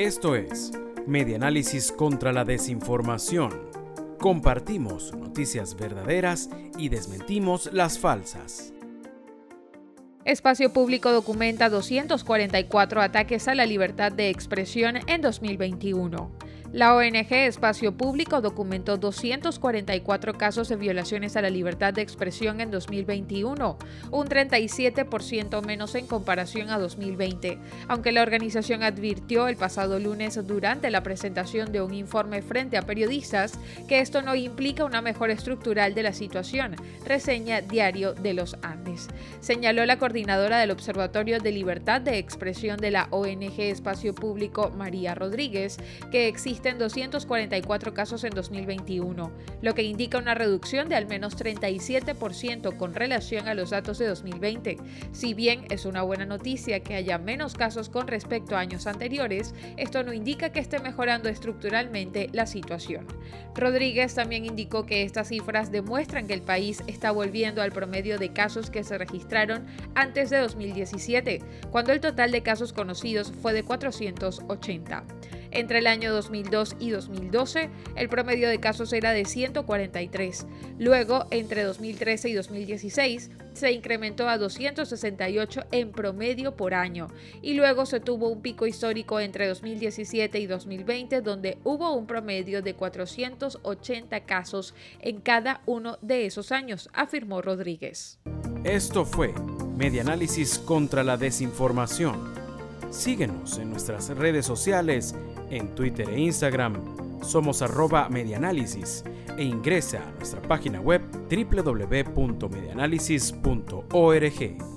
Esto es Medianálisis contra la Desinformación. Compartimos noticias verdaderas y desmentimos las falsas. Espacio Público documenta 244 ataques a la libertad de expresión en 2021. La ONG Espacio Público documentó 244 casos de violaciones a la libertad de expresión en 2021, un 37% menos en comparación a 2020, aunque la organización advirtió el pasado lunes durante la presentación de un informe frente a periodistas que esto no implica una mejora estructural de la situación, reseña Diario de los Andes. Señaló la coordinadora del Observatorio de Libertad de Expresión de la ONG Espacio Público, María Rodríguez, que existe existen 244 casos en 2021, lo que indica una reducción de al menos 37% con relación a los datos de 2020. Si bien es una buena noticia que haya menos casos con respecto a años anteriores, esto no indica que esté mejorando estructuralmente la situación. Rodríguez también indicó que estas cifras demuestran que el país está volviendo al promedio de casos que se registraron antes de 2017, cuando el total de casos conocidos fue de 480. Entre el año 2002 y 2012, el promedio de casos era de 143. Luego, entre 2013 y 2016, se incrementó a 268 en promedio por año. Y luego se tuvo un pico histórico entre 2017 y 2020, donde hubo un promedio de 480 casos en cada uno de esos años, afirmó Rodríguez. Esto fue Medianálisis contra la Desinformación. Síguenos en nuestras redes sociales en Twitter e Instagram. Somos arroba medianálisis e ingresa a nuestra página web www.medianálisis.org.